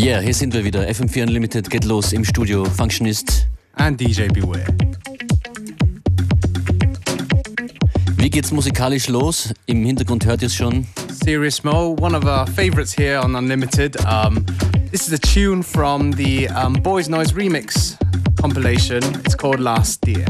Ja, yeah, hier sind wir wieder. FM4 Unlimited geht los im Studio. Functionist. And DJ Beware. Wie geht's musikalisch los? Im Hintergrund hört ihr es schon. Siriusmo, one of our favorites here on Unlimited. Um, this is a tune from the um, Boys Noize Remix compilation. It's called Last Year.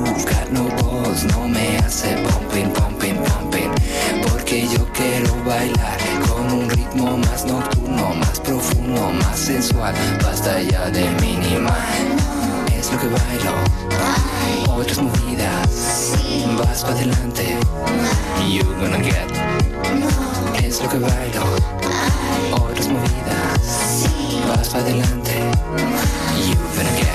Got no balls, no me hace pumping, pumping, pumping. Porque yo quiero bailar con un ritmo más nocturno, más profundo, más sensual. Basta ya de minimal. Es lo que bailo. Otras movidas. Vas para adelante. You're gonna get. Es lo que bailo. Otras movidas. Vas para adelante. You're gonna get.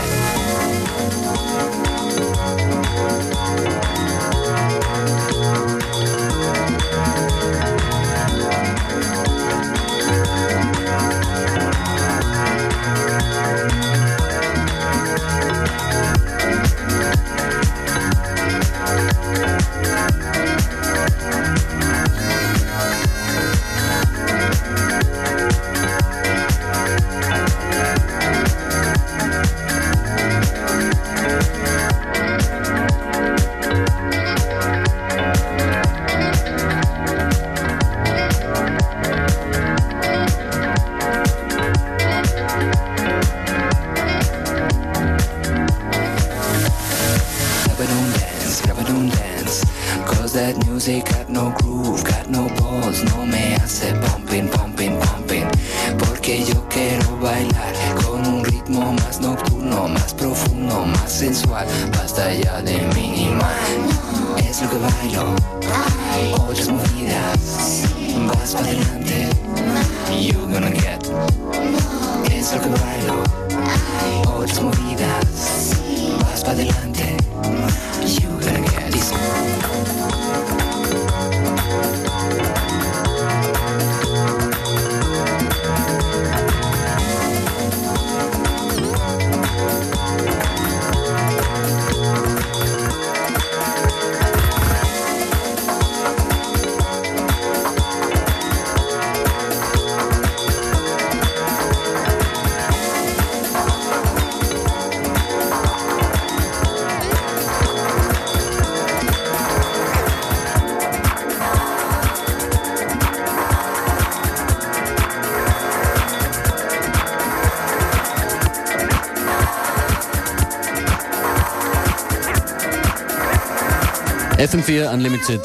FM4 Unlimited.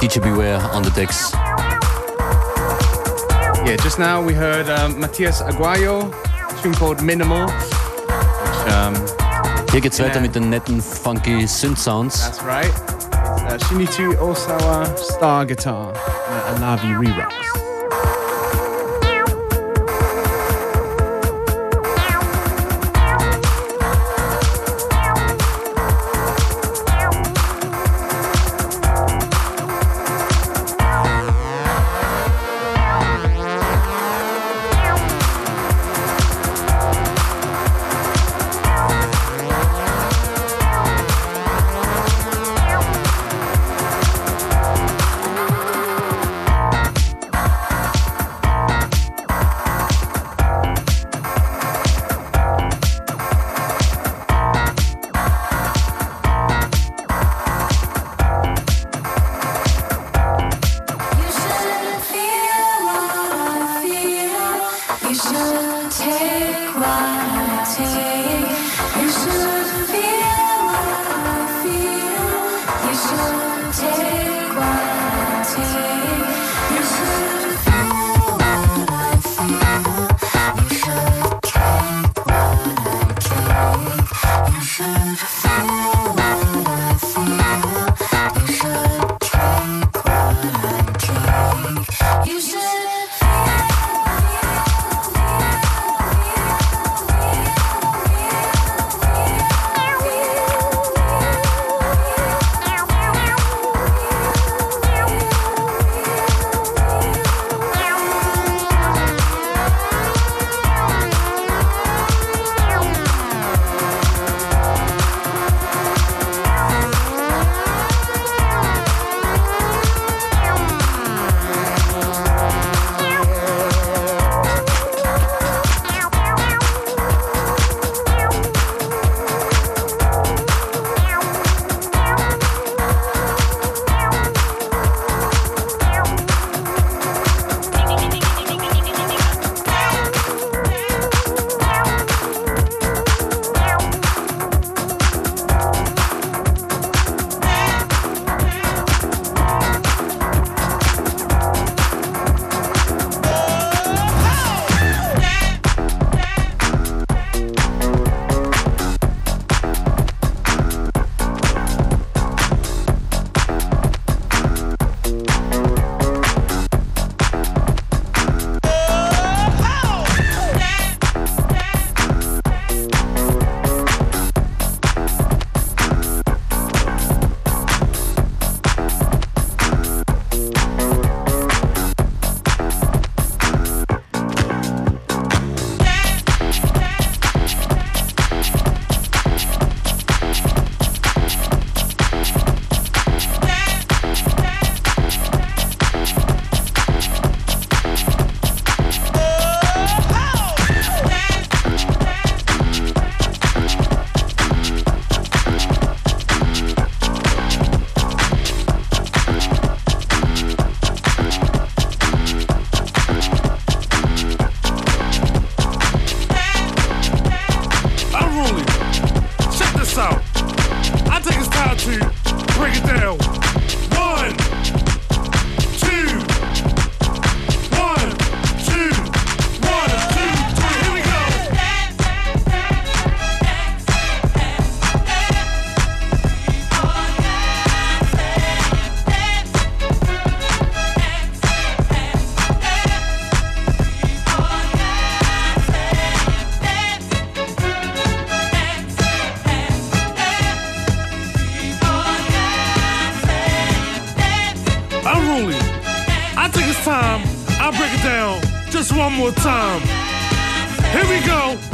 DJ Beware on the decks. Yeah, just now we heard um, Matias Aguayo, tune called Minimal. Which, um, Hier geht's weiter mit den netten, funky Synth Sounds. That's right. Uh, Shinichi Osawa Star Guitar, a Alavi Rewraps. time, I'll break it down just one more time. Here we go.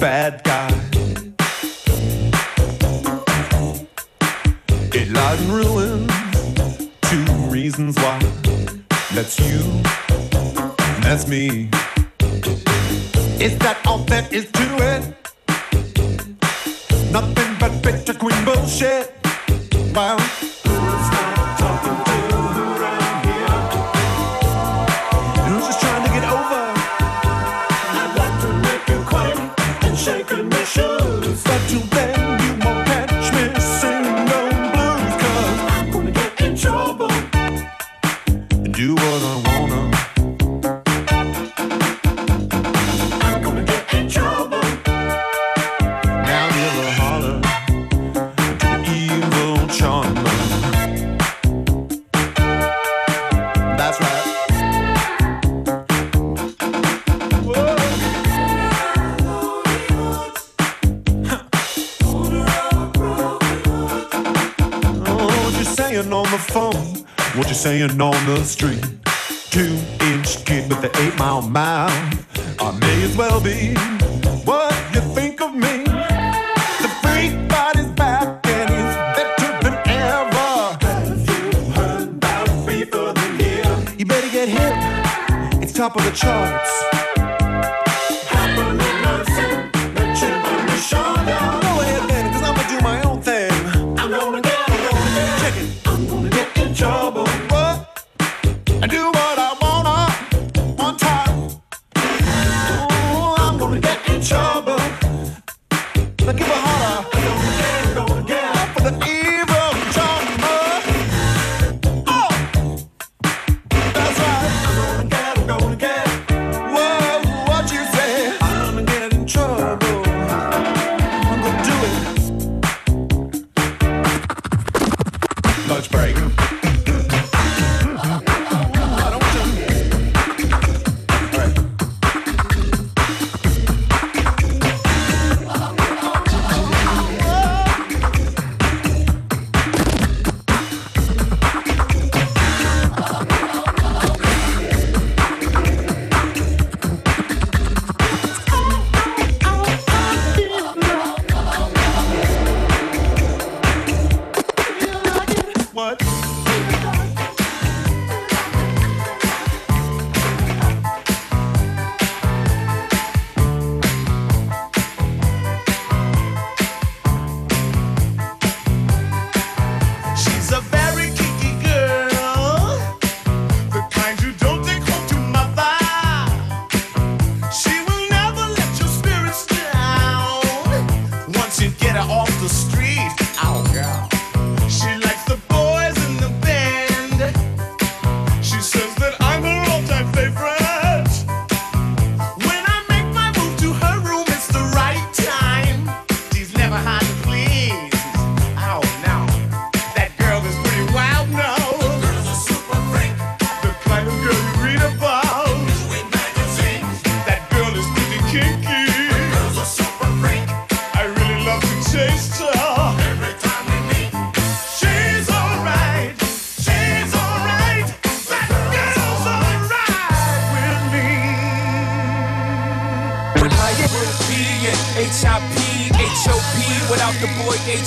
bad guy. It lies in ruin. Two reasons why. That's you. And that's me. Is that all that is to it? Nothing but bitter queen bullshit. Wow. The street. Two inch kid with the eight mile mouth. I may as well be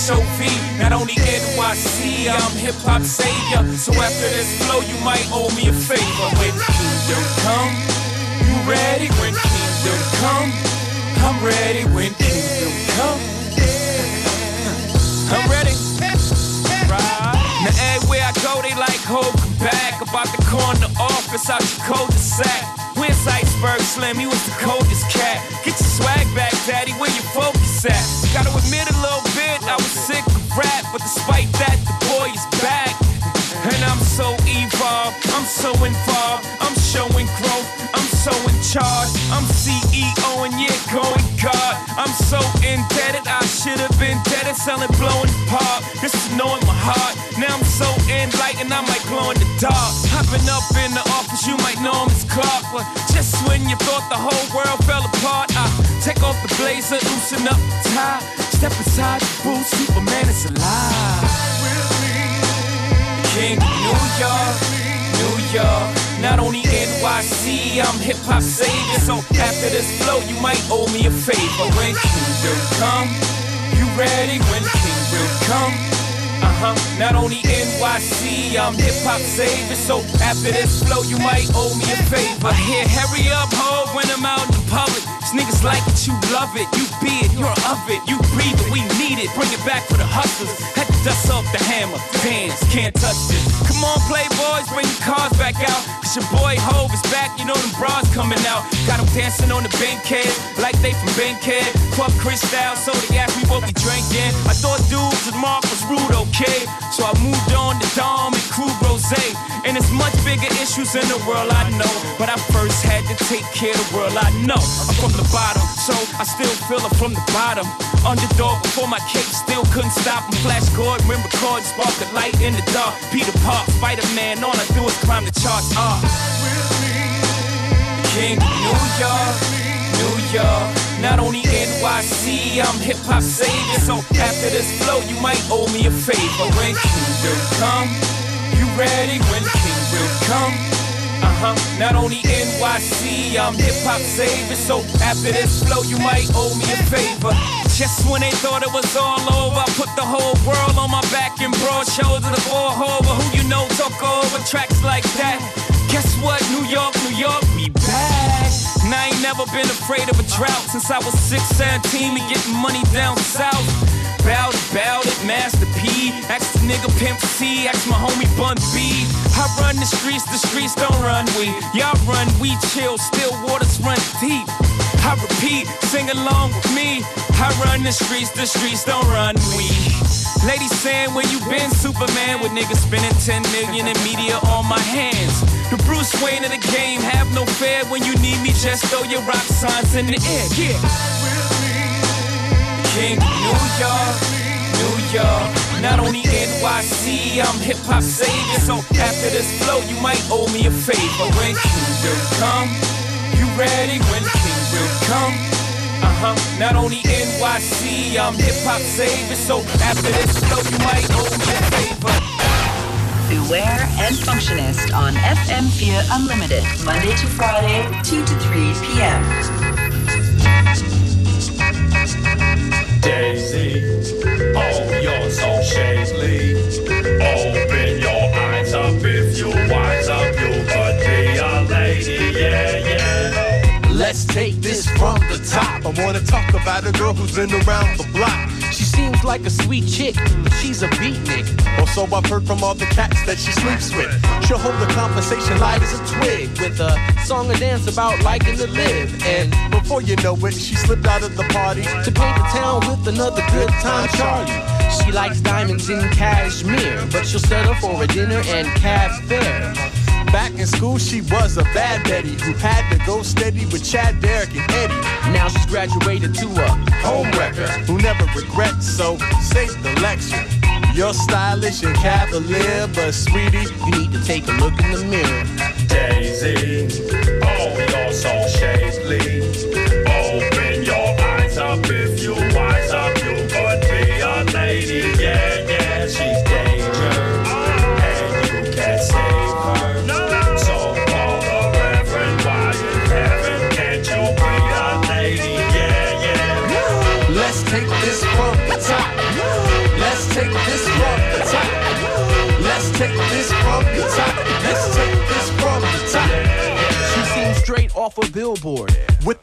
H-O-V. Not only NYC, I'm hip-hop savior. So after this flow, you might owe me a favor. When Kingdom come, you ready? When Kingdom come, I'm ready. When Kingdom come, I'm ready. Right. Now everywhere I go, they like hold back about the corner office out your cul-de-sac. Where's Iceberg Slim? He was the coldest cat. Get your swag back, daddy. Where your focus at? Gotta admit a little bit, I was sick of rap, but despite that, the boy is back. And I'm so evolved, I'm so involved, charge, I'm CEO and yeah, going God. I'm so indebted, I should have been dead and selling blowing pop. This is knowing my heart. Now I'm so enlightened, I might glow in the dark. Hopping up in the office, you might know him as Clark. But just when you thought the whole world fell apart, I take off the blazer, loosen up the tie, step inside the booth, Superman is alive. King of New York, New York. Not only NYC, I'm hip hop savior. So after this flow, you might owe me a favor. When Kingdom come, you ready? When Kingdom come, uh huh. Not only NYC, I'm hip hop savior. So after this flow, you might owe me a favor. I hear hurry up, ho, when I'm out in public. These niggas like it, you love it, you be it, you're of it, you breathe it, we need it. Bring it back for the hustlers. Had to dust off the hammer, dance, can't touch this. Come on, playboys, bring your cars back out. Cause your boy Hove is back, you know them bras coming out. Got them dancing on the bankhead, like they from Bankhead. Club Cristal, so they asked me what we drinking. I thought dudes with Mark was rude, okay? So I moved on to Dom and Crew Rose. And it's much bigger issues in the world, I know. But I first had to take care of the world I know. I'm from the bottom, so I still feel it from the bottom. Underdog before my cape, still couldn't stop him. Flash cord, rim record, spark a light in the dark. Peter Park, Spider Man, all I do is climb the charts. Ah. King New York, New York. Not only NYC, I'm hip hop savior. So after this flow, you might owe me a favor. When Kingdom come, you ready when King will come? Uh-huh. Not only NYC, I'm hip hop savior. So after this flow, you might owe me a favor. Just when they thought it was all over, I put the whole world on my back and broad shoulders the four over. Who you know took over tracks like that? Guess what? New York, New York, we back. I ain't never been afraid of a drought since I was 6, 17 and getting money down south. Bout it, bout it, Master P. Ask the nigga Pimp C, ask my homie Bun B. I run the streets, the streets don't run we. Y'all run, we chill, still waters run deep. I repeat, sing along with me. I run the streets, the streets don't run we. Lady saying where you been, Superman, with niggas spending 10 million in media on my hands. The Bruce Wayne of the game, have no fear when you need me, just throw your rock signs in the air, yeah. King New York, New York. Not only NYC, I'm hip hop savior. So after this flow, you might owe me a favor. When King will come, you ready? When King will come. Uh huh. Not only NYC, I'm hip hop savior. So after this flow, you might owe me a favor. Beware and Functionist on FM4 Unlimited, Monday to Friday, 2 to 3 p.m. Daisy, oh, you're so shapely. Open your Let's take this from the top. I wanna talk about a girl who's been around the block. She seems like a sweet chick, but she's a beatnik. Or so I've heard from all the cats that she sleeps with. She'll hold the conversation light as a twig with a song and dance about liking to live. And before you know it, she slipped out of the party to paint the town with another good time Charlie. She likes diamonds in cashmere, but she'll settle for a dinner and cab fare. Back in school, she was a bad Betty who had to go steady with Chad, Derek, and Eddie. Now she's graduated to a homewrecker who never regrets, so save the lecture. You're stylish and cavalier, but sweetie, you need to take a look in the mirror. Daisy, oh, you're so shapely.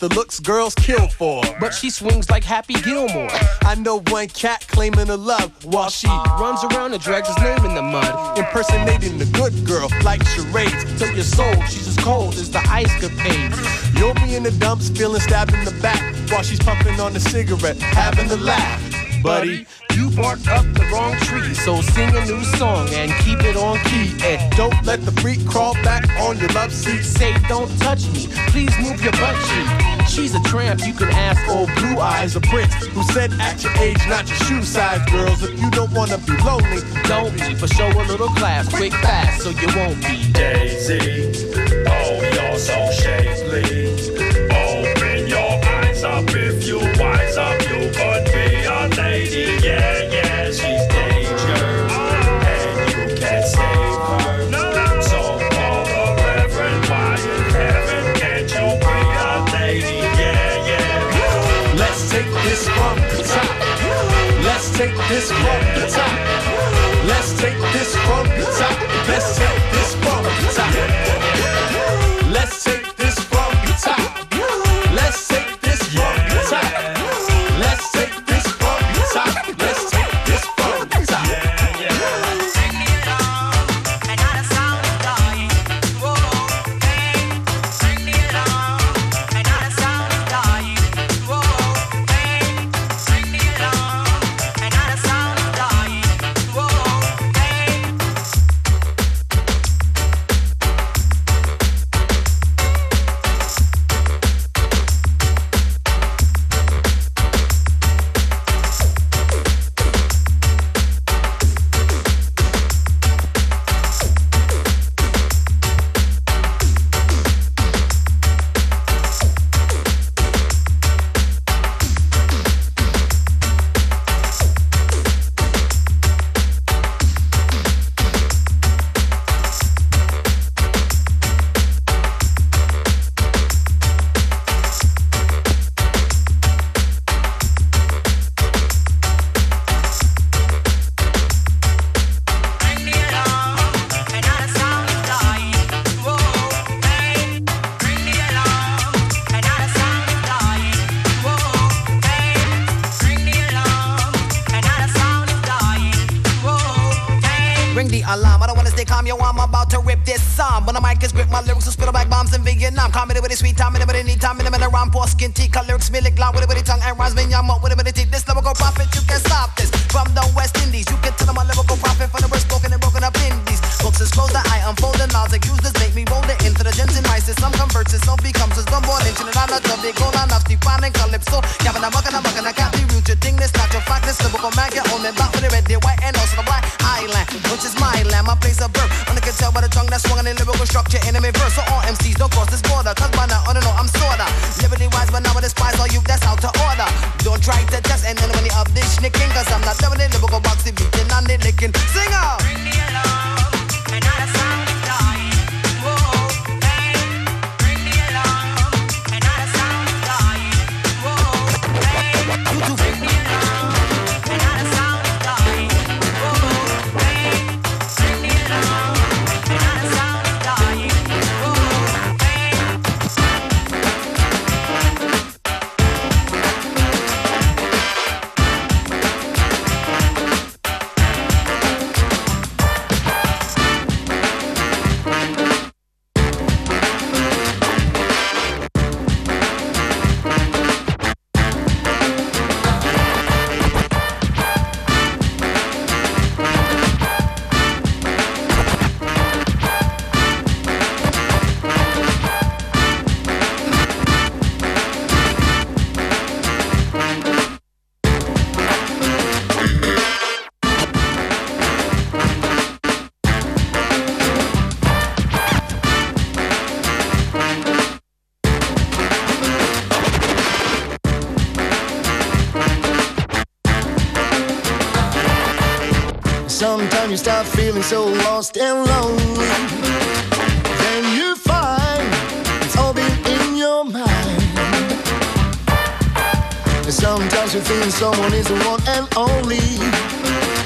The looks girls kill for. But she swings like Happy Gilmore. I know one cat claiming her love while she runs around and drags his name in the mud. Impersonating the good girl like charades. Till your soul, she's as cold as the ice capades. You'll be in the dumps feeling stabbed in the back while she's puffing on the cigarette, having a laugh. Buddy, you barked up the wrong tree, so sing a new song and keep it on key. And don't let the freak crawl back on your love seat. Say, don't touch me, please move your butt cheek. She's a tramp, you can ask old Blue Eyes, a prince who said at your age, not your shoe size, girls. If you don't wanna be lonely, don't be, but show a little class, quick, fast, so you won't be. Daisy, oh, you're so shapely. Take this from the top. Let's take this from the top. Let's take this from the top. hustle. Yeah, but I'm working, I'm working, I can't be rude. You think this not your fact, this lyrical man, you only back with the red, the white, and also the black island, which is my land, my place of birth. Only can tell by the tongue that's swung in the lyrical structure, enemy verse. So all MCs don't cross this feeling so lost and lonely. Then you find it's all been in your mind. And sometimes you feel someone is the one and only.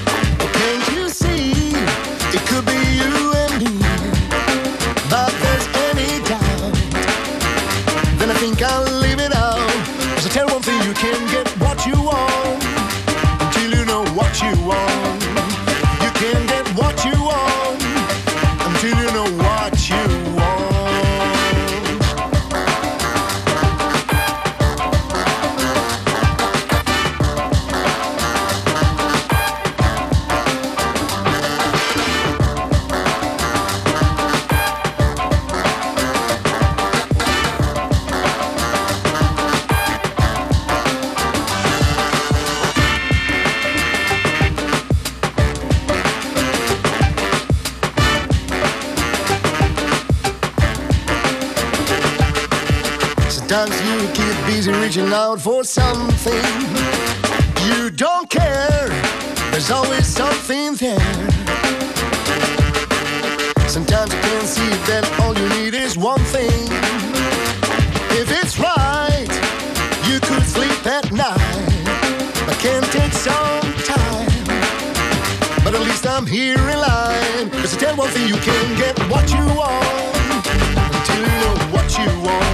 I'm here in line. Cause I tell one thing, you can get what you want. Until you know what you want.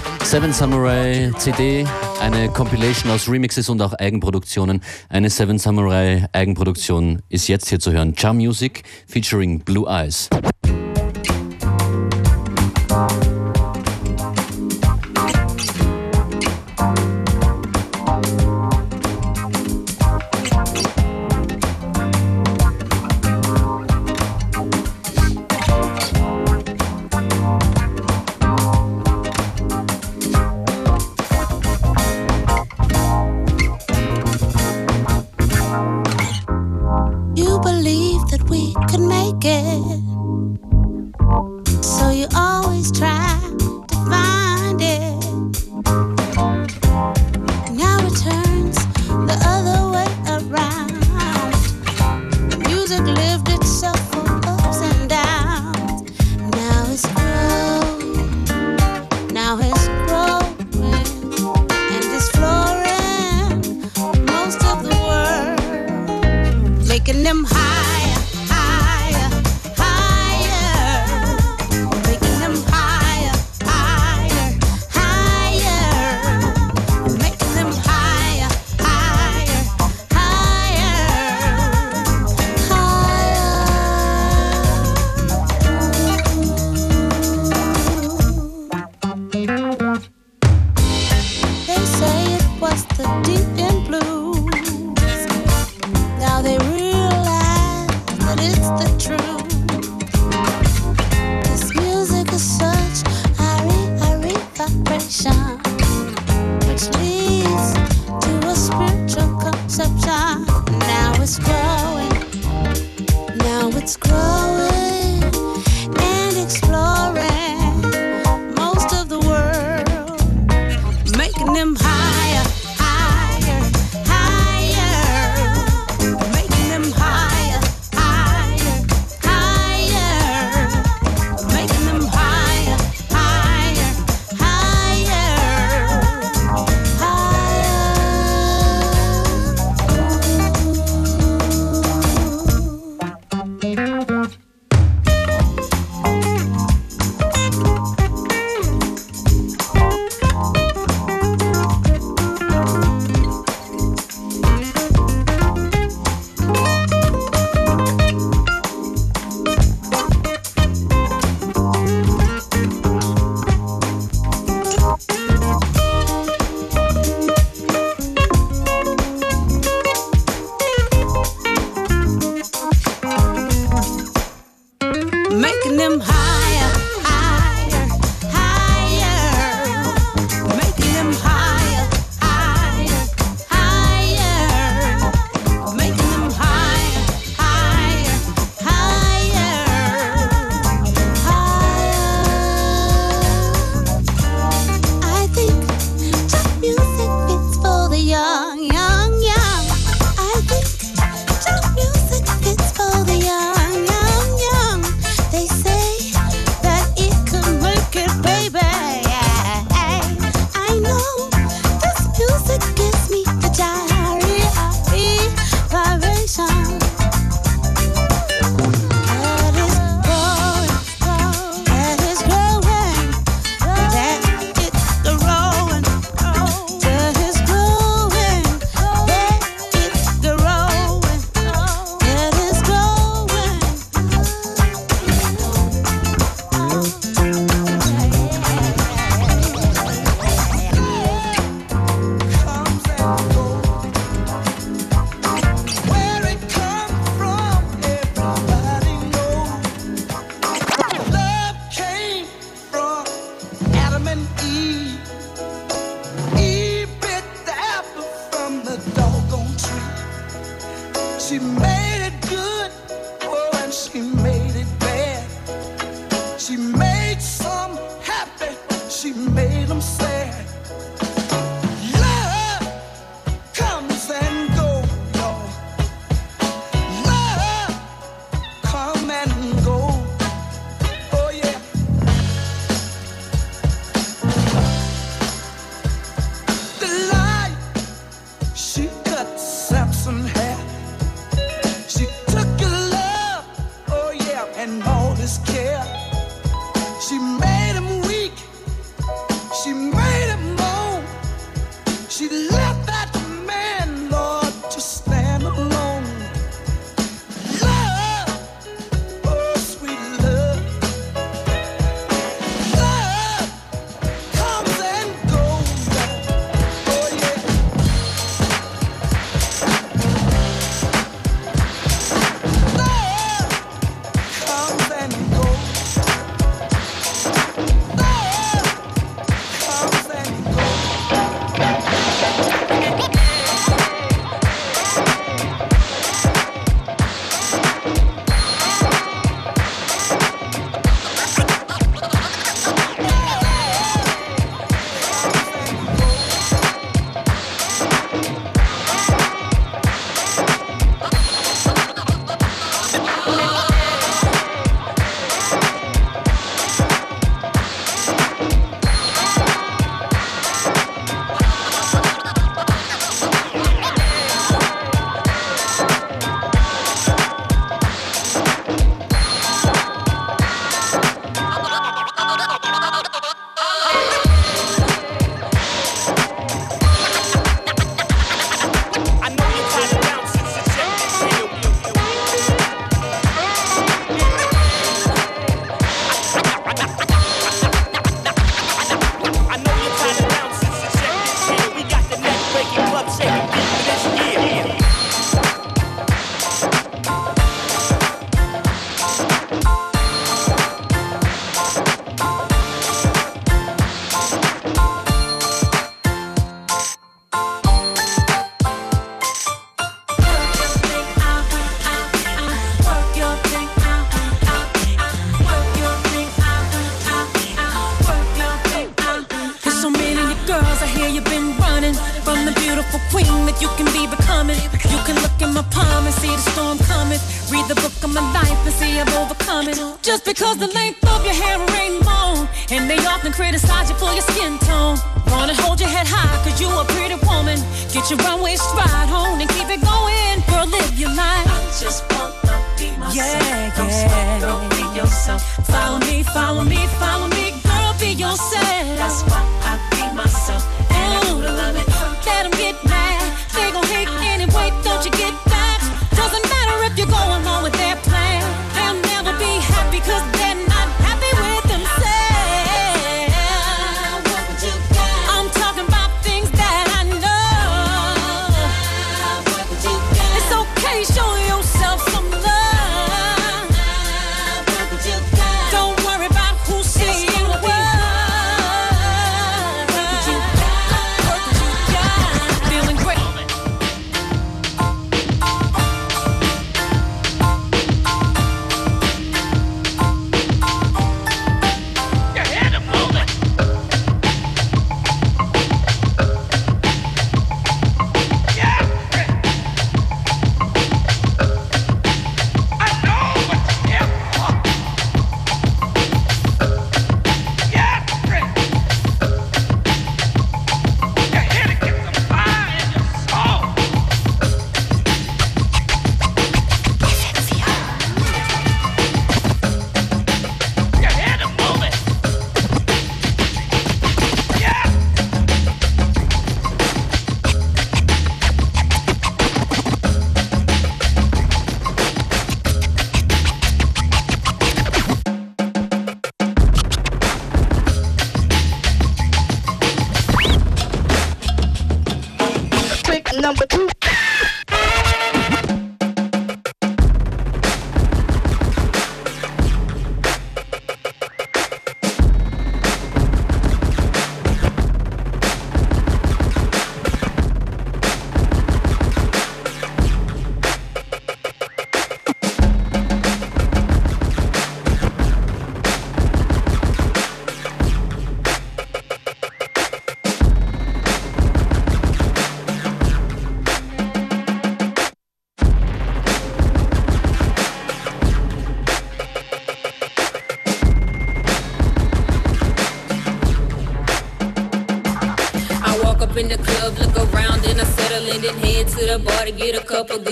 Seven Samurai CD, eine Compilation aus Remixes und auch Eigenproduktionen. Eine Seven Samurai Eigenproduktion ist jetzt hier zu hören. Charm Music featuring Blue Eyes. It. So you always try to find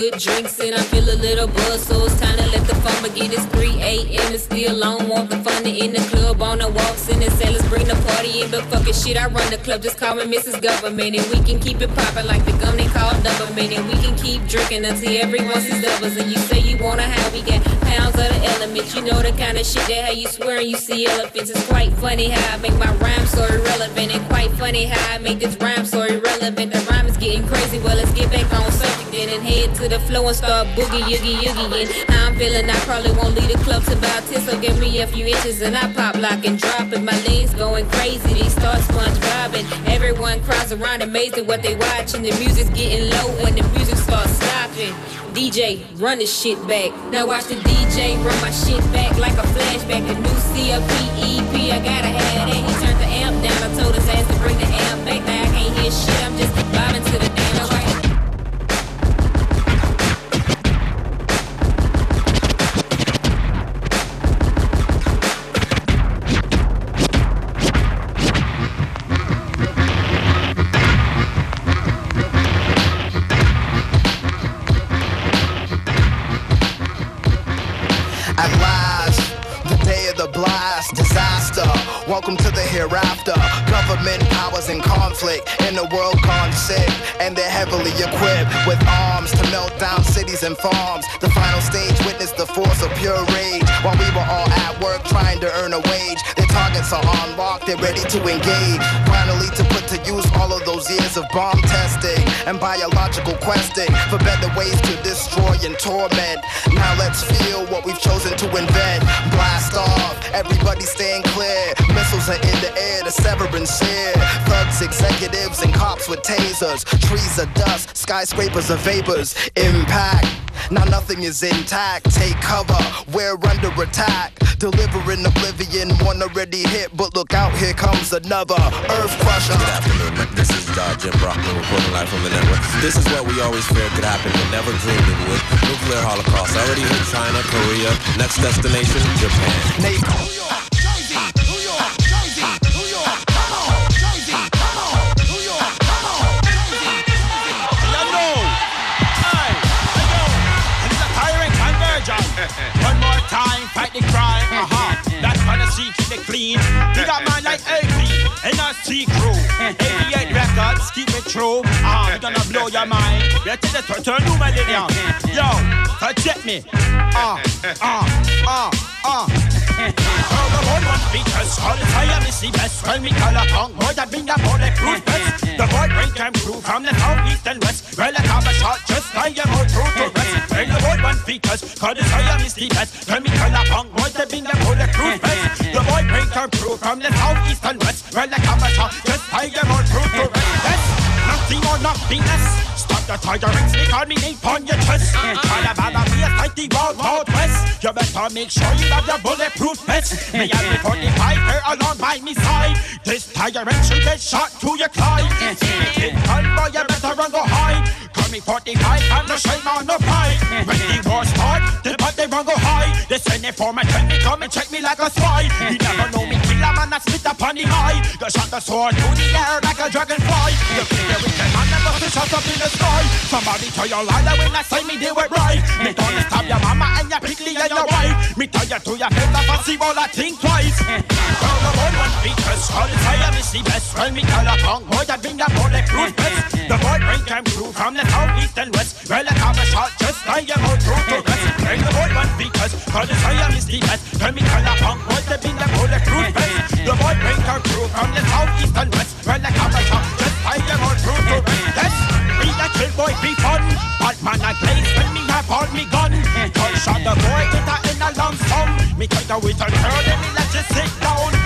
good drinks, and I feel a little buzz, so it's time to let the fun begin. It's 3 a.m. and still on, want the fun to on the fucking shit, I run the club, just call me Mrs. Government, and we can keep it poppin' like the gum they call Doublemint, and we can keep drinking until everyone sees doubles, and you say you wanna have, we got pounds of the element, you know the kind of shit that how you swear you see elephants. It's quite funny how I make my rhyme so irrelevant, and quite funny how I make this rhyme so irrelevant. The rhyme is getting crazy, well let's get back on subject then and head to the flow and start boogie yoogie yoogie. And how I'm feeling, I probably won't leave the club till about 10, so give me a few inches and I pop, lock, and drop it. My legs going crazy, they start sponge bobbing. Everyone cries around amazed at what they watching. The music's getting low when the music starts stopping. DJ, run this shit back. Now watch the DJ run my shit back like a flashback. The new CLP EP, I gotta have that. He turned the amp down, I told his ass to bring the amp back. Now I can't hear shit, I'm just bobbing to the equipped with arms to melt down cities and farms. The final stage witnessed the force of pure rage while we were all at work trying to earn a wage. Their targets are on lock, they're ready to engage. Finally, to put to use all of those years of bomb testing and biological questing for better ways to destroy and torment. Now let's feel what we've chosen to invent. Blast off, everybody staying clear. Missiles are in the air, the severance here. Thugs, executives, and cops with tasers. Trees are dust, skyscrapers are vapors. Impact. Now nothing is intact. Take cover, we're under attack. Delivering oblivion, one already hit, but look out, here comes another Earth crusher. Good afternoon. This is uh, Jim Brockman reporting live from the network. This is what we always feared could happen, but never dreamed it would. Nuclear holocaust already hit China, Korea. Next destination, Japan. Tyrant clean. We got man like AP, NRC crew. 88 records, keep it true. Uh-huh. We gonna blow your mind. We're to the turn, turn new millennium. Yo, forget me. Uh, uh, uh, uh. All the one one features, all the fire is the best. When we call upon more than being a bulletproof vest. The boy break came through from the south, east, and west. Well, I have a shot, just like a more true to rest. When the boy one features, call the fire is the best. When we call upon more than being a bulletproof vest. The boy break came through from the south, east, and west. Well, I have a shot, just like a more true to rest. Nothing or nothingness. Stop the tirings, they call me name on your chest. Bada bada be a fight the wild west. You better make sure you have your bulletproof vest. Me and the 45 here along by me side. This tyrant should get shot to your Clyde. Kid, boy, you better run go hide. Call me 45 and the shame on the pride. When the war start, the but they run go high. They send it for my tell me come and check me like a spy. You never know me kill a man that spit upon the high. You shot the sword through the air like a dragonfly. You figure we can man never to shot up in the sky. Somebody tell your lie when I say me they it right. Me don't stab your mama and your pickly and your wife. Me tell you to your head, up and see all I think twice. Well, the one one features, all the fire is the best. When me call a tongue, boy, that bring a bulletproof vest. The boy bring came through from the south, east, and west. Well, I have a shot just like a more true to rest. Well, the boy one features, all the fire is the best. When me call a tongue, boy, that bring a bulletproof vest. The boy bring through from the south, east, and west. I have a shot just like a more true to. Yes, me a kill boy be fun. Bad man a place when me have all me gun. Gun shot the boy get a in a lump sum. Me take with a girl and me let you sit down.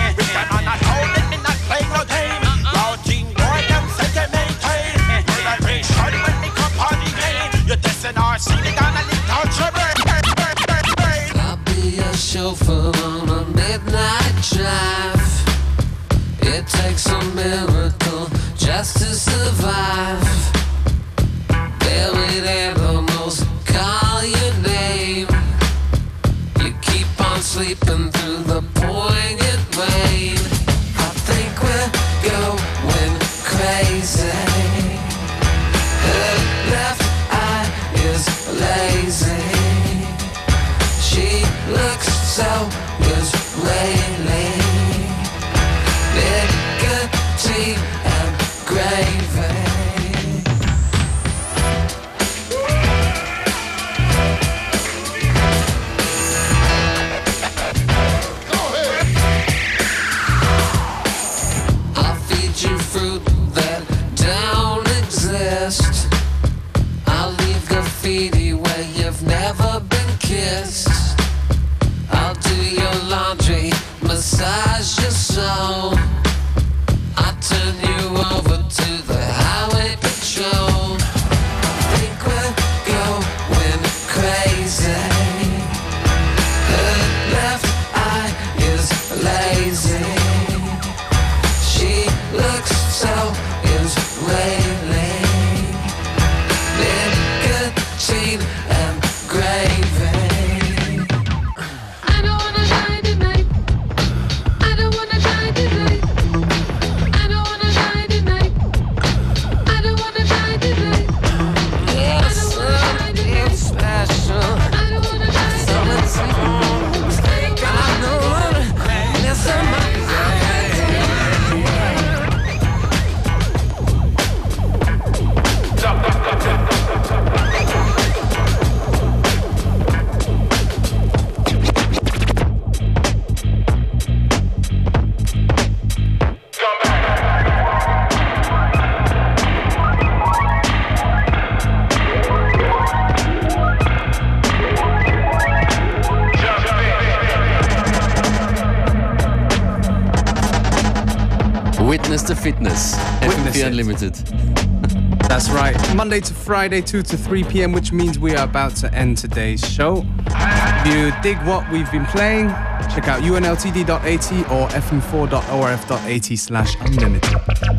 Monday to Friday, 2 to 3 p.m., which means we are about to end today's show. If you dig what we've been playing, check out unltd.at or fm4.orf.at slash unlimited.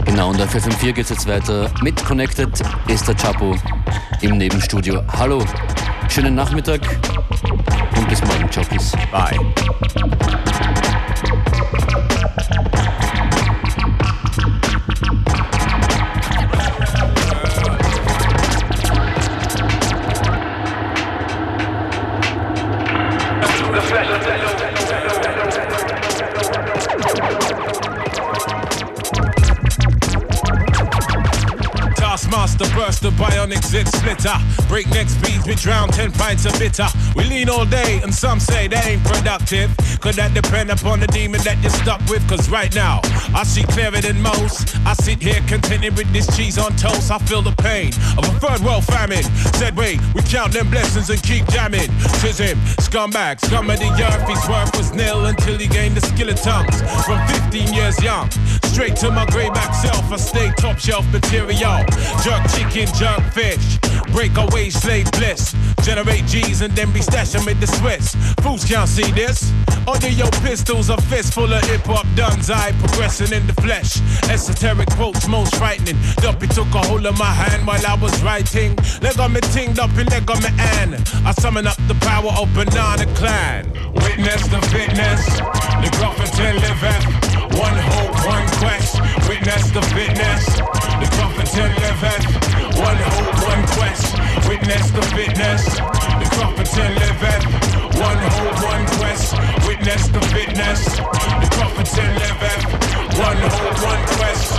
Genau, und auf FM4 geht es jetzt weiter mit Connected Esther Chapo im Nebenstudio. Hallo, schönen Nachmittag und bis morgen, Jockeys. Bye. Breakneck speeds, we drown 10 pints of bitter. We lean all day, and some say that ain't productive. Could that depend upon the demon that you're stuck with? Cause right now, I see clearer than most. I sit here contented with this cheese on toast. I feel the pain of a third world famine. Said, wait, we count them blessings and keep jamming. Tis him, scumbag, scum of the earth. His worth was nil until he gained the skill of tongues. From 15 years young, straight to my grayback self, I stay top shelf material. Jerk chicken, jerk fish. Break away slave bliss. Generate G's and then be stashing with the Swiss. Fools can't see this. Under your pistols, a fist full of hip hop duns. I progressing in the flesh. Esoteric quotes, most frightening. Duppy took a hold of my hand while I was writing. Leg on me tinged up and leg on me an. I summon up the power of Banana Klan. Witness the fitness. The prophet liveth. One hope, one quest. Witness the fitness. The prophet liveth. One hope, one quest. Witness the fitness, the competent liveth. One hope, one quest. Witness the fitness, the competent liveth. One hope, one quest.